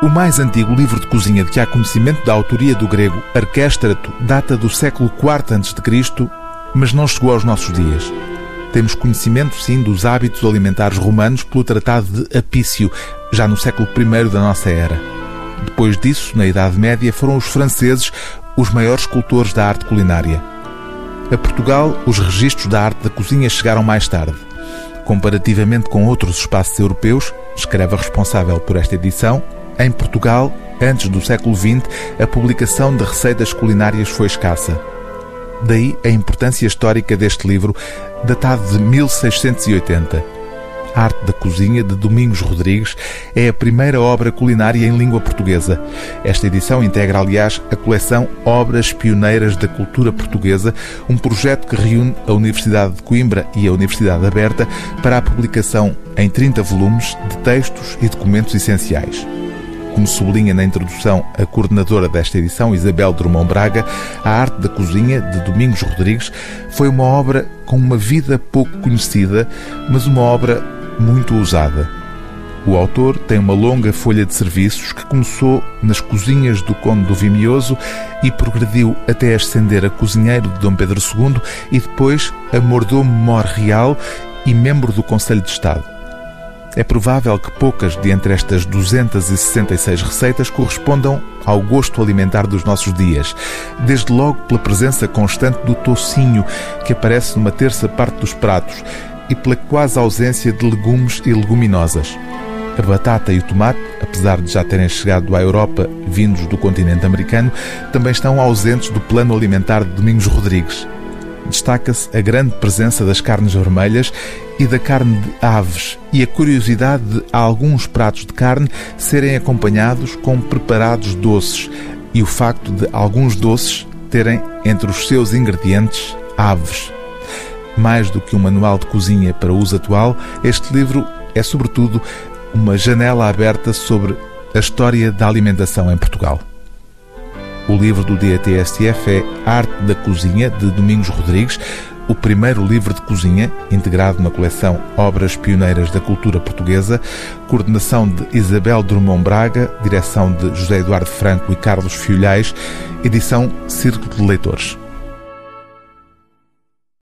O mais antigo livro de cozinha de que há conhecimento da autoria do grego Arquéstrato data do século IV a.C., mas não chegou aos nossos dias. Temos conhecimento, sim, dos hábitos alimentares romanos pelo Tratado de Apício, já no século I da nossa era. Depois disso, na Idade Média, foram os franceses os maiores cultores da arte culinária. A Portugal, os registros da arte da cozinha chegaram mais tarde. Comparativamente com outros espaços europeus, escreve a responsável por esta edição, em Portugal, antes do século XX, a publicação de receitas culinárias foi escassa. Daí a importância histórica deste livro, datado de 1680. A Arte da Cozinha, de Domingos Rodrigues, é a primeira obra culinária em língua portuguesa. Esta edição integra, aliás, a coleção Obras Pioneiras da Cultura Portuguesa, um projeto que reúne a Universidade de Coimbra e a Universidade Aberta para a publicação em 30 volumes de textos e documentos essenciais. Como sublinha na introdução a coordenadora desta edição, Isabel Drummond Braga, A Arte da Cozinha, de Domingos Rodrigues, foi uma obra com uma vida pouco conhecida, mas uma obra muito usada. O autor tem uma longa folha de serviços que começou nas cozinhas do Conde do Vimioso e progrediu até ascender a cozinheiro de Dom Pedro II e depois a mordomo-mor real e membro do Conselho de Estado. É provável que poucas de entre estas 266 receitas correspondam ao gosto alimentar dos nossos dias, desde logo pela presença constante do tocinho, que aparece numa terça parte dos pratos, e pela quase ausência de legumes e leguminosas. A batata e o tomate, apesar de já terem chegado à Europa vindos do continente americano, também estão ausentes do plano alimentar de Domingos Rodrigues destaca-se a grande presença das carnes vermelhas e da carne de aves e a curiosidade de alguns pratos de carne serem acompanhados com preparados doces e o facto de alguns doces terem entre os seus ingredientes aves. Mais do que um manual de cozinha para uso atual, este livro é, sobretudo, uma janela aberta sobre a história da alimentação em Portugal. O livro do DATSF é Arte da Cozinha, de Domingos Rodrigues, o primeiro livro de cozinha, integrado na coleção Obras Pioneiras da Cultura Portuguesa, coordenação de Isabel Drummond Braga, direção de José Eduardo Franco e Carlos Fiolhais, edição Círculo de Leitores.